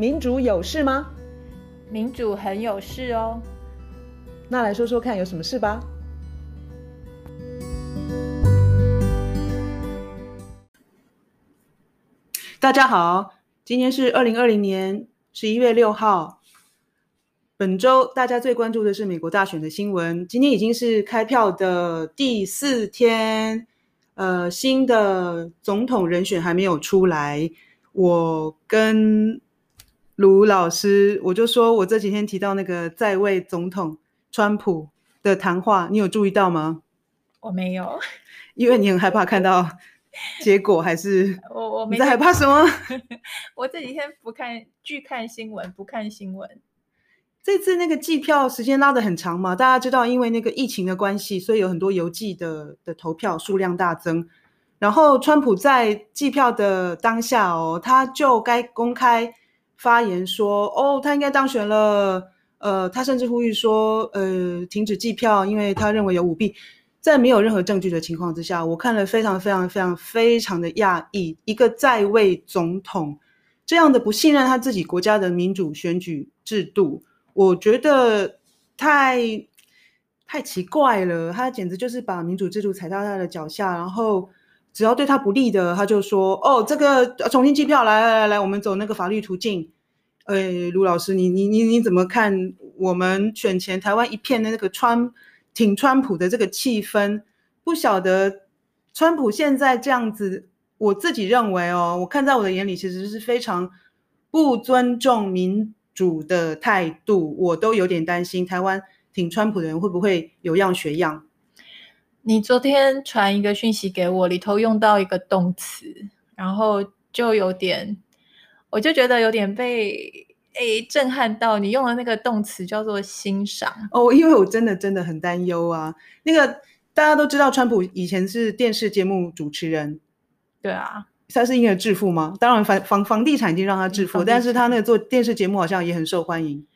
民主有事吗？民主很有事哦。那来说说看，有什么事吧？大家好，今天是二零二零年十一月六号。本周大家最关注的是美国大选的新闻。今天已经是开票的第四天，呃，新的总统人选还没有出来。我跟卢老师，我就说我这几天提到那个在位总统川普的谈话，你有注意到吗？我没有，因为你很害怕看到 结果，还是我我没你在害怕什么？我这几天不看，拒看新闻，不看新闻。这次那个计票时间拉得很长嘛，大家知道，因为那个疫情的关系，所以有很多邮寄的的投票数量大增。然后川普在计票的当下哦，他就该公开发言说，哦，他应该当选了。呃，他甚至呼吁说，呃，停止计票，因为他认为有舞弊。在没有任何证据的情况之下，我看了非常非常非常非常的讶异，一个在位总统这样的不信任他自己国家的民主选举制度。我觉得太太奇怪了，他简直就是把民主制度踩到他的脚下，然后只要对他不利的，他就说：“哦，这个重新计票，来来来来，我们走那个法律途径。”哎，卢老师，你你你你怎么看？我们选前台湾一片的那个川挺川普的这个气氛，不晓得川普现在这样子，我自己认为哦，我看在我的眼里，其实是非常不尊重民。主的态度，我都有点担心。台湾挺川普的人会不会有样学样？你昨天传一个讯息给我，里头用到一个动词，然后就有点，我就觉得有点被诶震撼到。你用的那个动词叫做欣赏哦，因为我真的真的很担忧啊。那个大家都知道，川普以前是电视节目主持人，对啊。他是因为致富吗？当然房，房房房地产已经让他致富，但是他那个做电视节目好像也很受欢迎。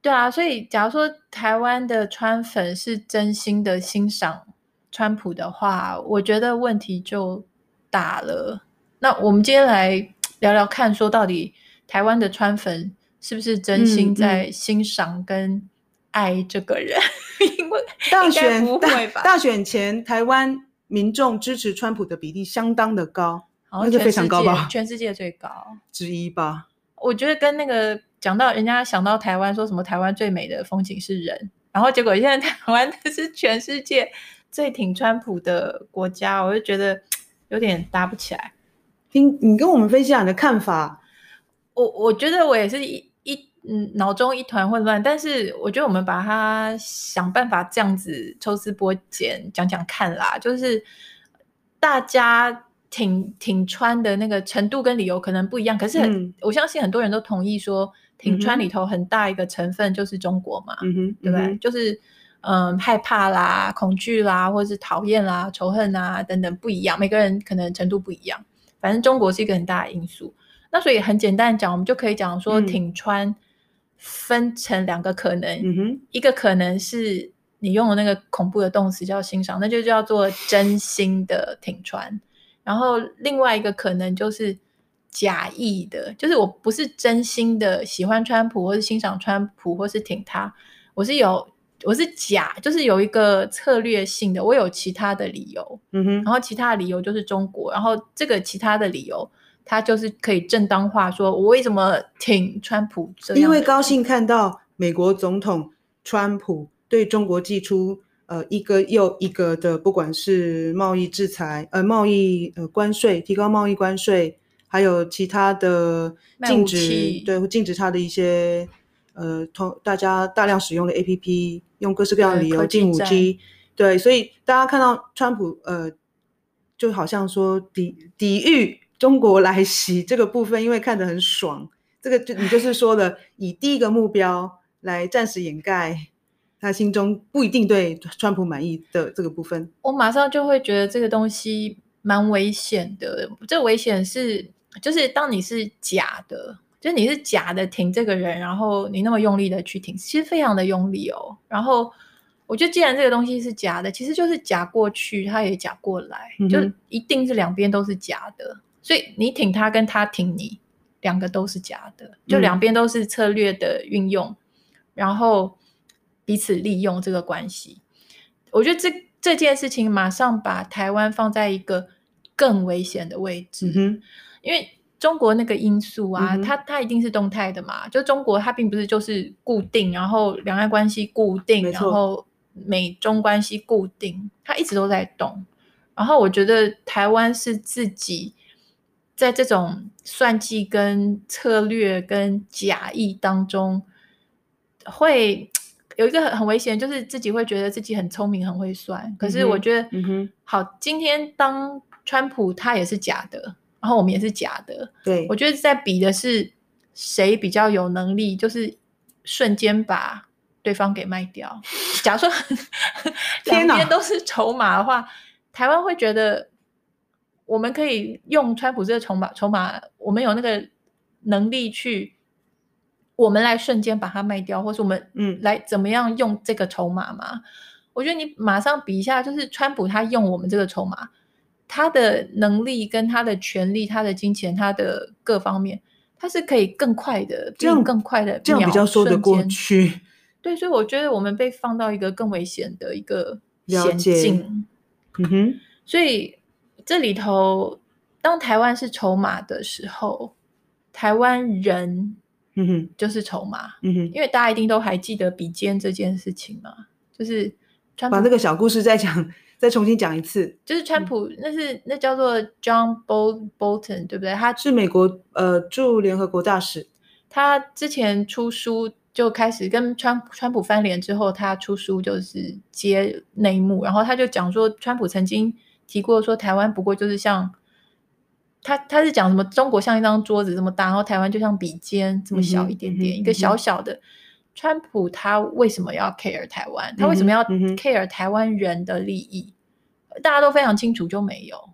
对啊，所以假如说台湾的川粉是真心的欣赏川普的话，我觉得问题就大了。那我们今天来聊聊看，说到底台湾的川粉是不是真心在欣赏跟爱这个人？嗯嗯、因为大选大，大选前，台湾民众支持川普的比例相当的高。那就非常高吧，全世界最高之一吧。我觉得跟那个讲到人家想到台湾，说什么台湾最美的风景是人，然后结果现在台湾 是全世界最挺川普的国家，我就觉得 有点搭不起来。听你跟我们分享你的看法，我我觉得我也是一一嗯脑中一团混乱，但是我觉得我们把它想办法这样子抽丝剥茧讲讲看啦，就是大家。挺挺川的那个程度跟理由可能不一样，可是很、嗯、我相信很多人都同意说，挺川里头很大一个成分就是中国嘛，对不对？嗯、就是嗯害怕啦、恐惧啦，或者是讨厌啦、仇恨啊等等不一样，每个人可能程度不一样。反正中国是一个很大的因素。那所以很简单讲，我们就可以讲说，挺川分成两个可能，嗯哼，一个可能是你用的那个恐怖的动词叫欣赏，那就叫做真心的挺川。然后另外一个可能就是假意的，就是我不是真心的喜欢川普，或是欣赏川普，或是挺他，我是有我是假，就是有一个策略性的，我有其他的理由，嗯哼，然后其他的理由就是中国，然后这个其他的理由，他就是可以正当化，说我为什么挺川普这样，因为高兴看到美国总统川普对中国寄出。呃，一个又一个的，不管是贸易制裁，呃，贸易呃关税，提高贸易关税，还有其他的禁止，对，禁止他的一些呃，同大家大量使用的 APP，用各式各样的理由进五 G，对，所以大家看到川普呃，就好像说抵抵御中国来袭这个部分，因为看得很爽，这个就你就是说的以第一个目标来暂时掩盖。他心中不一定对川普满意的这个部分，我马上就会觉得这个东西蛮危险的。这危险是，就是当你是假的，就是你是假的挺这个人，然后你那么用力的去挺，其实非常的用力哦。然后我觉得，既然这个东西是假的，其实就是假过去，他也假过来，嗯、就一定是两边都是假的。所以你挺他，跟他挺你，两个都是假的，就两边都是策略的运用，嗯、然后彼此利用这个关系。我觉得这这件事情马上把台湾放在一个更危险的位置，嗯、因为中国那个因素啊，嗯、它它一定是动态的嘛。就中国它并不是就是固定，然后两岸关系固定，然后美中关系固定，它一直都在动。然后我觉得台湾是自己在这种算计、跟策略、跟假意当中，会有一个很很危险，就是自己会觉得自己很聪明、很会算。可是我觉得，嗯哼，好，今天当川普他也是假的，然后我们也是假的。对，我觉得在比的是谁比较有能力，就是瞬间把对方给卖掉。假如说 两边都是筹码的话。台湾会觉得，我们可以用川普这个筹码，筹码我们有那个能力去，我们来瞬间把它卖掉，或是我们嗯来怎么样用这个筹码嘛？我觉得你马上比一下，就是川普他用我们这个筹码，他的能力跟他的权利、他的金钱、他的各方面，他是可以更快的，这样更快的，这样比较说得过去。对，所以我觉得我们被放到一个更危险的一个险境。嗯哼，所以这里头，当台湾是筹码的时候，台湾人，嗯哼，就是筹码，嗯哼，因为大家一定都还记得比肩这件事情嘛，就是川普把那个小故事再讲，再重新讲一次，就是川普，嗯、那是那叫做 John Bolton，对不对？他是美国呃驻联合国大使，他之前出书。就开始跟川川普翻脸之后，他出书就是揭内幕，然后他就讲说，川普曾经提过说，台湾不过就是像他他是讲什么，中国像一张桌子这么大，然后台湾就像笔尖这么小一点点，嗯、一个小小的。嗯、川普他为什么要 care 台湾？他为什么要 care 台湾人的利益？嗯、大家都非常清楚，就没有，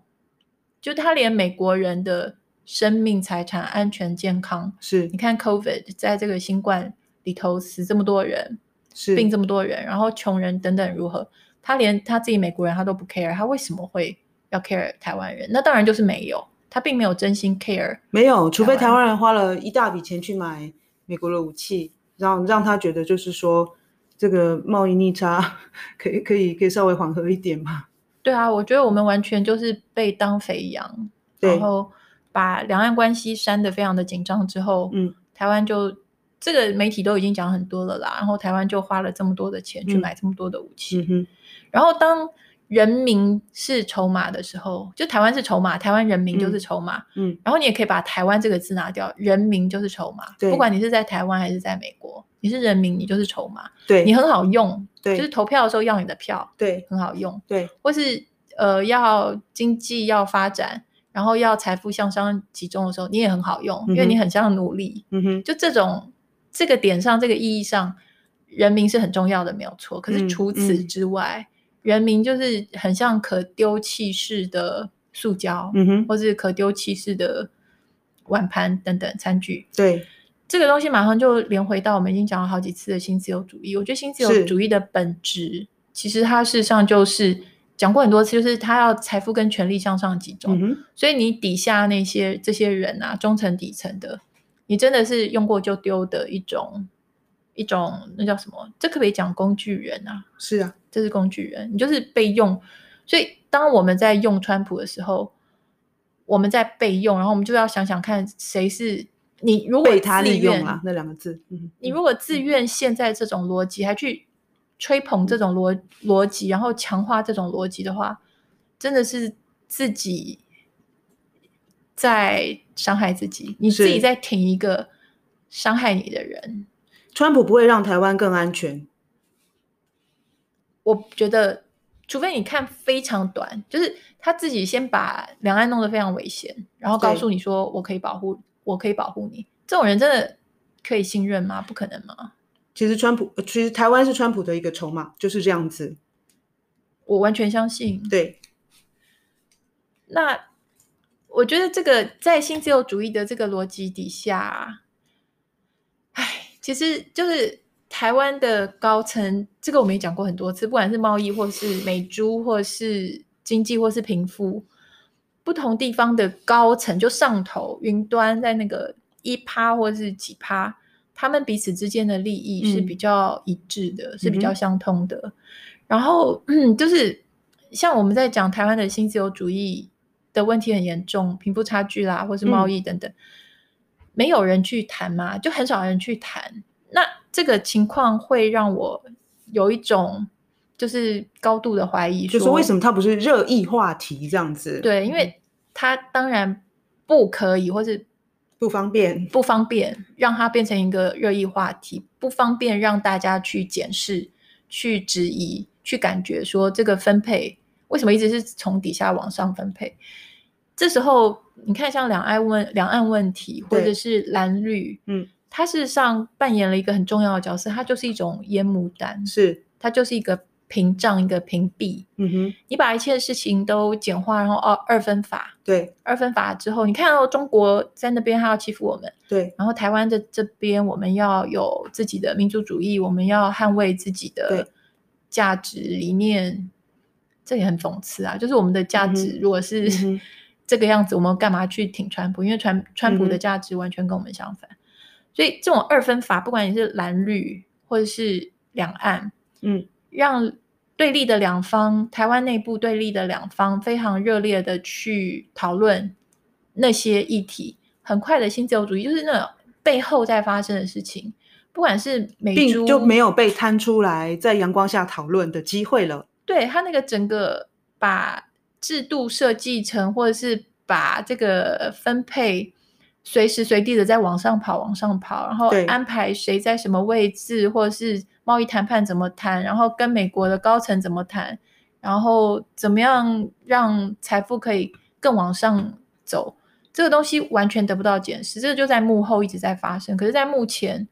就他连美国人的生命、财产、安全、健康，是你看 COVID 在这个新冠。里头死这么多人，是病这么多人，然后穷人等等如何？他连他自己美国人他都不 care，他为什么会要 care 台湾人？那当然就是没有，他并没有真心 care。没有，除非台湾人花了一大笔钱去买美国的武器，让让他觉得就是说这个贸易逆差可以可以可以稍微缓和一点嘛。对啊，我觉得我们完全就是被当肥羊，然后把两岸关系煽得非常的紧张之后，嗯，台湾就。这个媒体都已经讲很多了啦，然后台湾就花了这么多的钱去买这么多的武器，嗯嗯、然后当人民是筹码的时候，就台湾是筹码，台湾人民就是筹码，嗯，嗯，然后你也可以把台湾这个字拿掉，人民就是筹码，对，不管你是在台湾还是在美国，你是人民，你就是筹码，对，你很好用，对，就是投票的时候要你的票，对，很好用，对，或是呃要经济要发展，然后要财富向上集中的时候，你也很好用，嗯、因为你很像努力，嗯哼，就这种。这个点上，这个意义上，人民是很重要的，没有错。可是除此之外，嗯嗯、人民就是很像可丢弃式的塑胶，嗯哼，或是可丢弃式的碗盘等等餐具。对，这个东西马上就连回到我们已经讲了好几次的新自由主义。我觉得新自由主义的本质，其实它事实上就是讲过很多次，就是它要财富跟权力向上集中。嗯、所以你底下那些这些人啊，中层底层的。你真的是用过就丢的一种一种，那叫什么？这可不可以讲工具人啊？是啊，这是工具人，你就是被用。所以当我们在用川普的时候，我们在被用，然后我们就要想想看，谁是你？如果被他利用啊，那两个字。嗯，你如果自愿现在这种逻辑，还去吹捧这种逻逻辑，然后强化这种逻辑的话，真的是自己。在伤害自己，你自己在挺一个伤害你的人。川普不会让台湾更安全。我觉得，除非你看非常短，就是他自己先把两岸弄得非常危险，然后告诉你说：“我可以保护，我可以保护你。”这种人真的可以信任吗？不可能吗？其实川普，其实台湾是川普的一个筹码，就是这样子。我完全相信。对。那。我觉得这个在新自由主义的这个逻辑底下，哎，其实就是台湾的高层，这个我们也讲过很多次，不管是贸易，或是美猪，或是经济，或是贫富，不同地方的高层就上头云端在那个一趴或是几趴，他们彼此之间的利益是比较一致的，嗯、是比较相通的。嗯、然后，嗯，就是像我们在讲台湾的新自由主义的问题很严重，贫富差距啦，或是贸易等等，嗯、没有人去谈嘛，就很少人去谈。那这个情况会让我有一种就是高度的怀疑，就是为什么它不是热议话题这样子？对，因为它当然不可以，或是。不方便，不方便让它变成一个热议话题，不方便让大家去检视、去质疑、去感觉说这个分配为什么一直是从底下往上分配？这时候你看，像两岸问两岸问题，或者是蓝绿，嗯，它事实上扮演了一个很重要的角色，它就是一种烟幕弹，是它就是一个。屏障一个屏蔽，嗯哼，你把一切事情都简化，然后二二分法，对，二分法之后，你看到中国在那边还要欺负我们，对，然后台湾的这边我们要有自己的民族主义，我们要捍卫自己的价值理念，这也很讽刺啊！就是我们的价值如果是、嗯、这个样子，我们干嘛去挺川普？因为川川普的价值完全跟我们相反，嗯、所以这种二分法，不管你是蓝绿或者是两岸，嗯，让。对立的两方，台湾内部对立的两方，非常热烈的去讨论那些议题。很快的新自由主义就是那种背后在发生的事情，不管是美猪就没有被摊出来在阳光下讨论的机会了。对，他那个整个把制度设计成，或者是把这个分配。随时随地的在往上跑，往上跑，然后安排谁在什么位置，或者是贸易谈判怎么谈，然后跟美国的高层怎么谈，然后怎么样让财富可以更往上走，这个东西完全得不到检视，这个就在幕后一直在发生。可是，在目前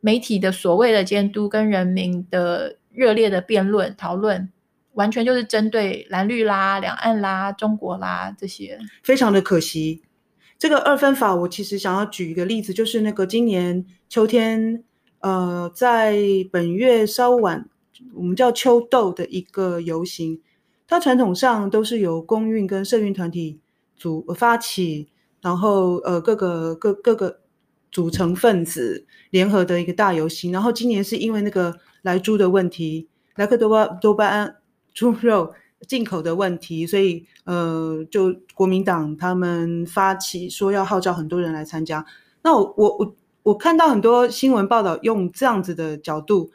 媒体的所谓的监督跟人民的热烈的辩论讨论，完全就是针对蓝绿啦、两岸啦、中国啦这些，非常的可惜。这个二分法，我其实想要举一个例子，就是那个今年秋天，呃，在本月稍晚，我们叫秋斗的一个游行，它传统上都是由公运跟社运团体组发起，然后呃各个各各个组成分子联合的一个大游行，然后今年是因为那个莱猪的问题，莱克多巴多巴胺猪肉。进口的问题，所以呃，就国民党他们发起说要号召很多人来参加。那我我我我看到很多新闻报道用这样子的角度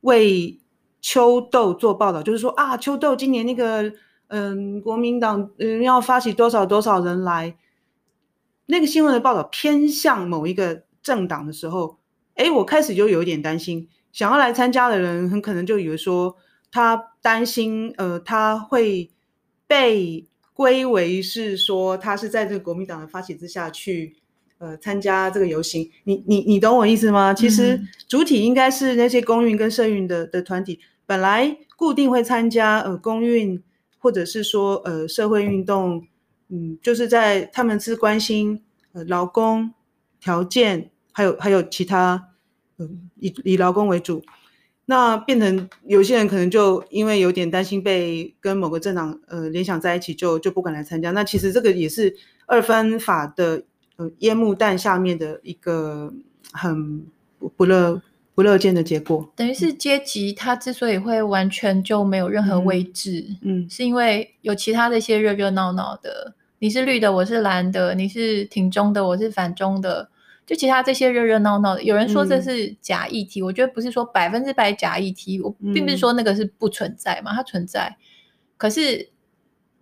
为秋豆做报道，就是说啊，秋豆今年那个嗯、国民党嗯要发起多少多少人来，那个新闻的报道偏向某一个政党的时候，诶，我开始就有一点担心，想要来参加的人很可能就以为说。他担心，呃，他会被归为是说他是在这个国民党的发起之下去，呃，参加这个游行。你你你懂我意思吗？其实主体应该是那些公运跟社运的的团体，本来固定会参加，呃，公运或者是说，呃，社会运动，嗯，就是在他们是关心，呃，劳工条件，还有还有其他，嗯、呃，以以劳工为主。那变成有些人可能就因为有点担心被跟某个政党呃联想在一起就，就就不敢来参加。那其实这个也是二分法的呃烟幕弹下面的一个很不乐不乐见的结果。等于是阶级它之所以会完全就没有任何位置，嗯，嗯，是因为有其他的一些热热闹闹的，你是绿的，我是蓝的，你是挺中的，我是反中的。就其他这些热热闹闹的，有人说这是假议题，嗯、我觉得不是说百分之百假议题，我并不是说那个是不存在嘛，嗯、它存在。可是，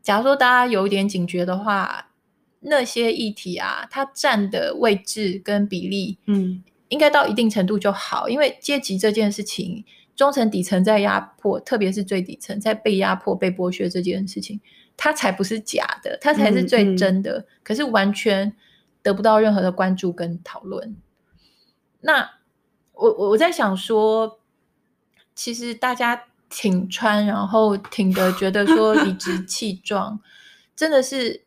假如说大家有一点警觉的话，那些议题啊，它占的位置跟比例，嗯，应该到一定程度就好，因为阶级这件事情，中层底层在压迫，特别是最底层在被压迫、被剥削这件事情，它才不是假的，它才是最真的。可是完全。得不到任何的关注跟讨论。那我我在想说，其实大家挺川，然后挺的觉得说理直 气壮，真的是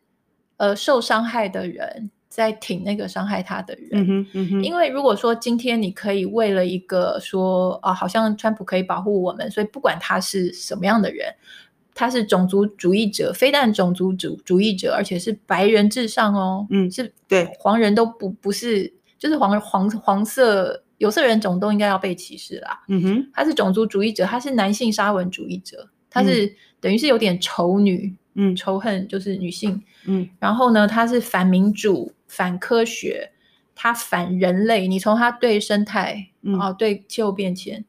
呃受伤害的人在挺那个伤害他的人。嗯嗯。因为如果说今天你可以为了一个说啊，好像川普可以保护我们，所以不管他是什么样的人。他是种族主义者，非但种族主主义者，而且是白人至上哦。嗯，是对黄人都不不是就是黄黄黄色有色人种都应该要被歧视啦。嗯哼，他是种族主义者，他是男性沙文主义者，他是、嗯、等于是有点仇女，嗯，仇恨就是女性，嗯，然后呢，他是反民主、反科学，他反人类。你从他对生态，嗯、啊，对气候变迁，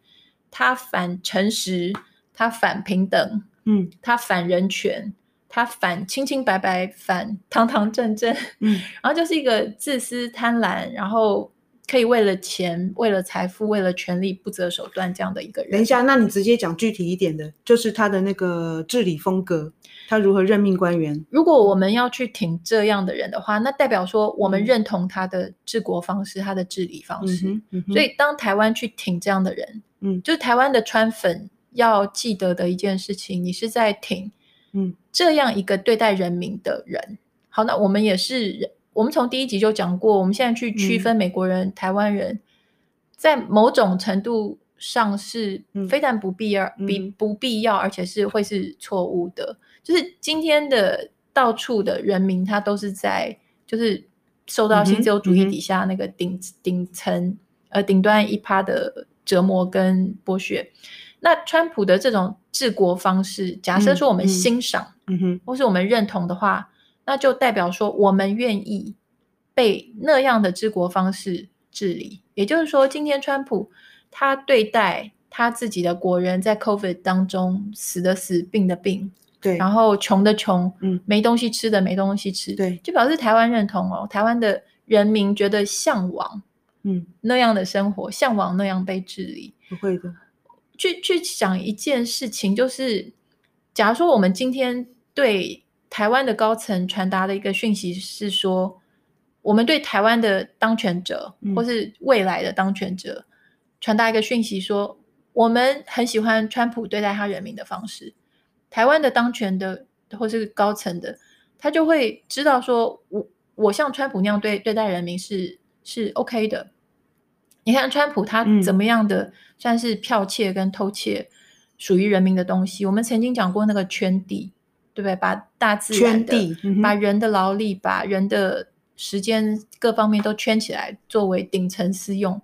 他反诚实，他反平等，嗯，他反人权。他反清清白白，反堂堂正正，嗯，然后就是一个自私贪婪，然后可以为了钱、为了财富、为了权力不择手段这样的一个人。等一下，那你直接讲具体一点的，就是他的那个治理风格，他如何任命官员？如果我们要去挺这样的人的话，那代表说我们认同他的治国方式、嗯、他的治理方式。嗯嗯、所以当台湾去挺这样的人，嗯，就台湾的川粉要记得的一件事情，你是在挺。嗯，这样一个对待人民的人，好，那我们也是，我们从第一集就讲过，我们现在去区分美国人、嗯、台湾人，在某种程度上是非但不必要，不必要，而且是会是错误的。就是今天的到处的人民，他都是在就是受到新自由主义底下那个顶、嗯、顶层呃顶端一趴的折磨跟剥削。那川普的这种治国方式，假设说我们欣赏，嗯，嗯哼，或是我们认同的话，那就代表说我们愿意被那样的治国方式治理。也就是说，今天川普他对待他自己的国人，在 COVID 当中死的死，病的病，对，然后穷的穷，嗯，没东西吃的没东西吃，对，就表示台湾认同哦，台湾的人民觉得向往，嗯，那样的生活，向往那样被治理，不会的。去去想一件事情，就是假如说我们今天对台湾的高层传达的一个讯息是说，我们对台湾的当权者或是未来的当权者传达一个讯息说，我们很喜欢川普对待他人民的方式，台湾的当权的或是高层的，他就会知道说我我像川普那样对对待人民是是 OK 的。你看川普他怎么样的算是剽窃跟偷窃属于人民的东西？嗯、我们曾经讲过那个圈地，对不对？把大自然的、圈地嗯、把人的劳力、把人的时间各方面都圈起来，作为顶层私用。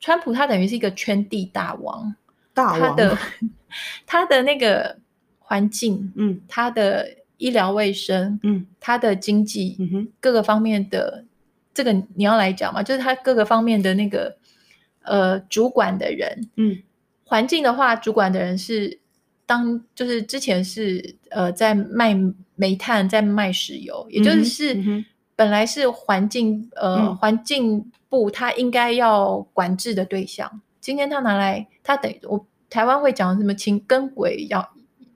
川普他等于是一个圈地大王，大王他的 他的那个环境，嗯，他的医疗卫生，嗯，他的经济，嗯哼，各个方面的。这个你要来讲嘛？就是他各个方面的那个呃主管的人，嗯，环境的话，主管的人是当就是之前是呃在卖煤炭，在卖石油，也就是、嗯嗯、本来是环境呃、嗯、环境部他应该要管制的对象，今天他拿来他等于我台湾会讲什么请跟鬼要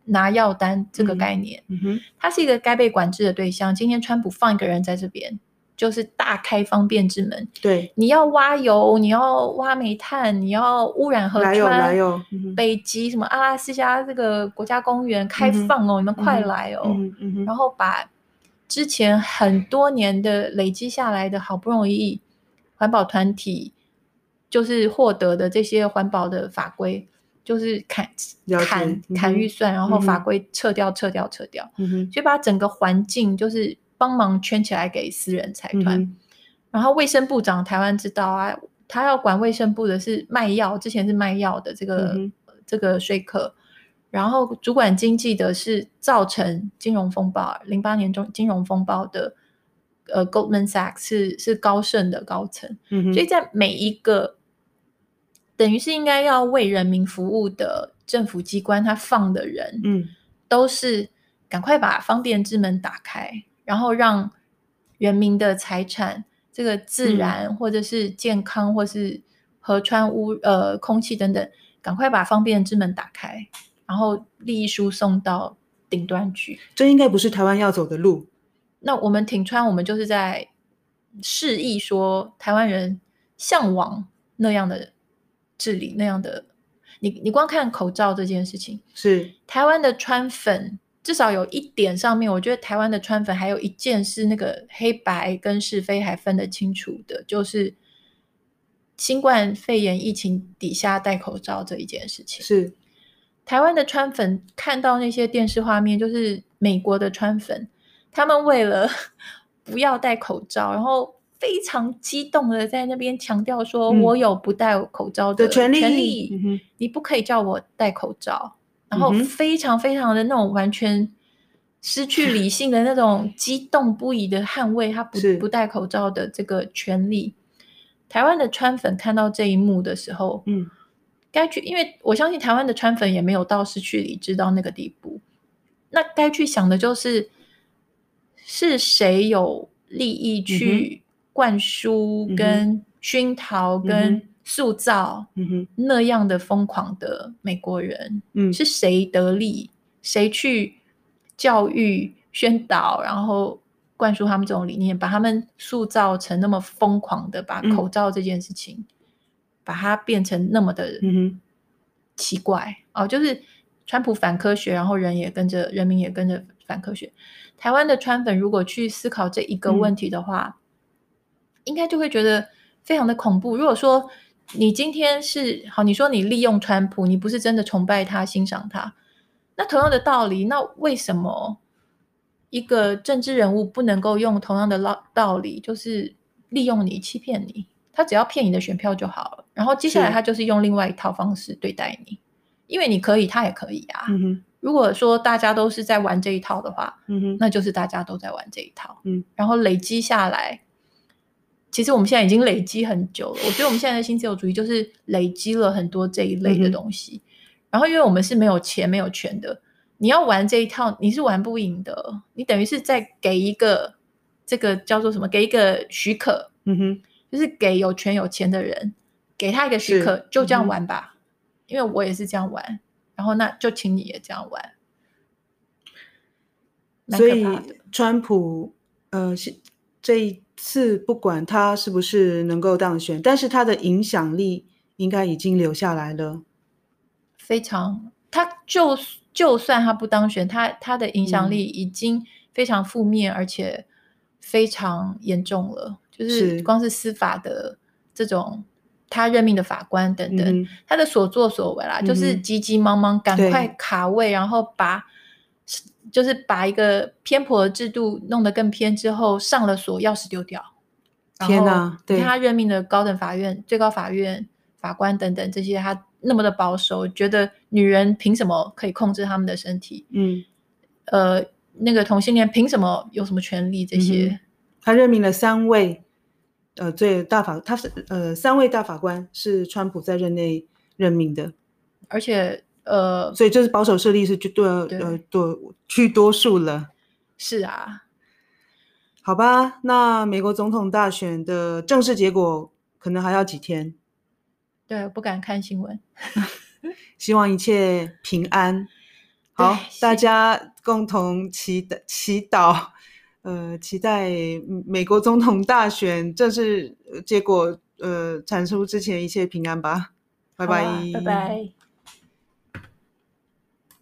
拿药单这个概念，嗯哼，他是一个该被管制的对象。今天川普放一个人在这边。就是大开方便之门，对，你要挖油，你要挖煤炭，你要污染河川，来有嗯、北极什么阿拉斯加这个国家公园开放哦，嗯、你们快来哦，然后把之前很多年的累积下来的好不容易环保团体就是获得的这些环保的法规，就是砍砍砍预算，然后法规撤掉撤掉撤掉，嗯哼，就把整个环境就是。帮忙圈起来给私人财团，嗯、然后卫生部长台湾知道啊，他要管卫生部的是卖药，之前是卖药的这个、嗯、这个说客，然后主管经济的是造成金融风暴零八年中金融风暴的，呃，Goldman Sachs 是是高盛的高层，嗯、所以在每一个等于是应该要为人民服务的政府机关，他放的人，嗯，都是赶快把方便之门打开。然后让人民的财产，这个自然或者是健康，或是河川污呃空气等等，赶快把方便之门打开，然后利益输送到顶端去。这应该不是台湾要走的路。那我们挺川，我们就是在示意说，台湾人向往那样的治理，那样的。你你光看口罩这件事情，是台湾的川粉。至少有一点上面，我觉得台湾的川粉还有一件是那个黑白跟是非还分得清楚的，就是新冠肺炎疫情底下戴口罩这一件事情。是台湾的川粉看到那些电视画面，就是美国的川粉，他们为了不要戴口罩，然后非常激动的在那边强调说：“我有不戴口罩的权利，权利嗯、你不可以叫我戴口罩。嗯”然后非常非常的那种完全失去理性的那种 激动不已的捍卫他不不戴口罩的这个权利。台湾的川粉看到这一幕的时候，嗯，该去，因为我相信台湾的川粉也没有到失去理智到那个地步。那该去想的就是，是谁有利益去、嗯。灌输、跟熏陶、跟塑造那样的疯狂的美国人，嗯，是谁得利？谁去教育、宣导，然后灌输他们这种理念，把他们塑造成那么疯狂的，把口罩这件事情，把它变成那么的奇怪哦，就是川普反科学，然后人也跟着，人民也跟着反科学。台湾的川粉如果去思考这一个问题的话，应该就会觉得非常的恐怖。如果说你今天是好，你说你利用川普，你不是真的崇拜他、欣赏他，那同样的道理，那为什么一个政治人物不能够用同样的道理，就是利用你、欺骗你？他只要骗你的选票就好了。然后接下来他就是用另外一套方式对待你，因为你可以，他也可以啊。嗯、如果说大家都是在玩这一套的话，嗯、那就是大家都在玩这一套。嗯、然后累积下来。其实我们现在已经累积很久了。我觉得我们现在的新自由主义就是累积了很多这一类的东西。嗯、然后，因为我们是没有钱、没有权的，你要玩这一套，你是玩不赢的。你等于是在给一个这个叫做什么？给一个许可，嗯哼，就是给有权有钱的人，给他一个许可，就这样玩吧。嗯、因为我也是这样玩，然后那就请你也这样玩。所以，川普，呃，是这一。次不管他是不是能够当选，但是他的影响力应该已经留下来了。非常，他就就算他不当选，他他的影响力已经非常负面，嗯、而且非常严重了。就是光是司法的这种，他任命的法官等等，嗯、他的所作所为啦，嗯、就是急急忙忙赶快卡位，然后把。就是把一个偏颇的制度弄得更偏之后，上了锁，钥匙丢掉。天哪！对，他任命的高等法院、最高法院法官等等这些，他那么的保守，觉得女人凭什么可以控制他们的身体？嗯，呃，那个同性恋凭什么有什么权利？这些、嗯，他任命了三位，呃，最大法，他是呃三位大法官是川普在任内任命的，而且。呃，所以就是保守势力是绝对呃多居多数了。是啊，好吧，那美国总统大选的正式结果可能还要几天。对，不敢看新闻。希望一切平安。好，大家共同祈祷祈祷，呃，期待美国总统大选正式结果呃产出之前一切平安吧。拜拜，拜拜。